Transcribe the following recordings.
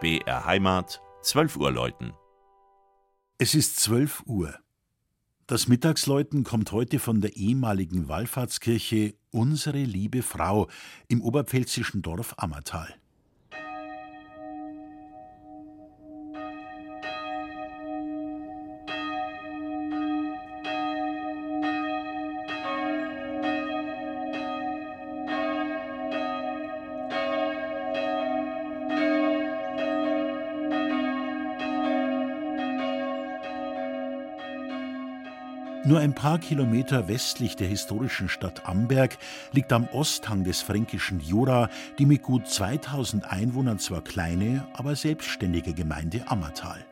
BR Heimat, 12 Uhr läuten. Es ist 12 Uhr. Das Mittagsläuten kommt heute von der ehemaligen Wallfahrtskirche Unsere liebe Frau im oberpfälzischen Dorf Ammertal. Nur ein paar Kilometer westlich der historischen Stadt Amberg liegt am Osthang des fränkischen Jura die mit gut 2000 Einwohnern zwar kleine, aber selbstständige Gemeinde Ammertal.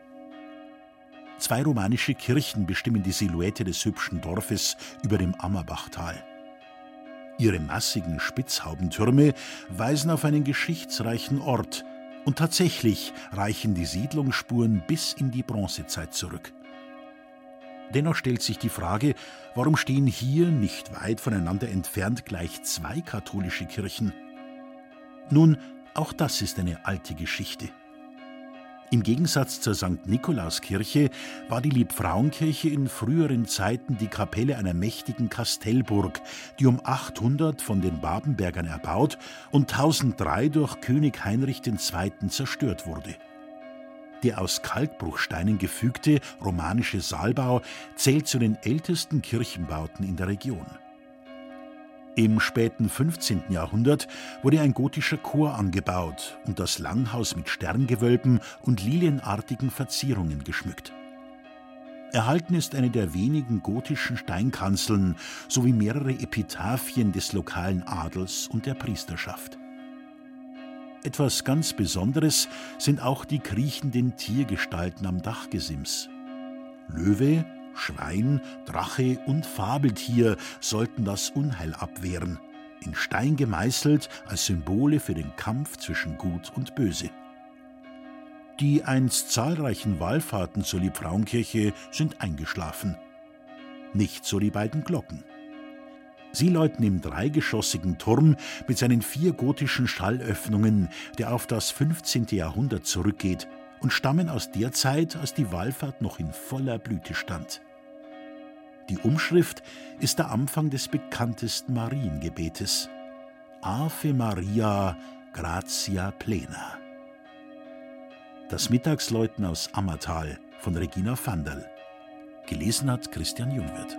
Zwei romanische Kirchen bestimmen die Silhouette des hübschen Dorfes über dem Ammerbachtal. Ihre massigen Spitzhaubentürme weisen auf einen geschichtsreichen Ort, und tatsächlich reichen die Siedlungsspuren bis in die Bronzezeit zurück. Dennoch stellt sich die Frage, warum stehen hier, nicht weit voneinander entfernt, gleich zwei katholische Kirchen? Nun, auch das ist eine alte Geschichte. Im Gegensatz zur St. Nikolauskirche war die Liebfrauenkirche in früheren Zeiten die Kapelle einer mächtigen Kastellburg, die um 800 von den Babenbergern erbaut und 1003 durch König Heinrich II. zerstört wurde. Der aus Kalkbruchsteinen gefügte romanische Saalbau zählt zu den ältesten Kirchenbauten in der Region. Im späten 15. Jahrhundert wurde ein gotischer Chor angebaut und das Langhaus mit Sterngewölben und lilienartigen Verzierungen geschmückt. Erhalten ist eine der wenigen gotischen Steinkanzeln sowie mehrere Epitaphien des lokalen Adels und der Priesterschaft. Etwas ganz Besonderes sind auch die kriechenden Tiergestalten am Dachgesims. Löwe, Schwein, Drache und Fabeltier sollten das Unheil abwehren, in Stein gemeißelt als Symbole für den Kampf zwischen Gut und Böse. Die einst zahlreichen Wallfahrten zur Liebfrauenkirche sind eingeschlafen. Nicht so die beiden Glocken. Sie läuten im dreigeschossigen Turm mit seinen vier gotischen Schallöffnungen, der auf das 15. Jahrhundert zurückgeht und stammen aus der Zeit, als die Wallfahrt noch in voller Blüte stand. Die Umschrift ist der Anfang des bekanntesten Mariengebetes. Ave Maria, gratia plena. Das Mittagsläuten aus Ammertal von Regina Vanderl. Gelesen hat Christian Jungwirth.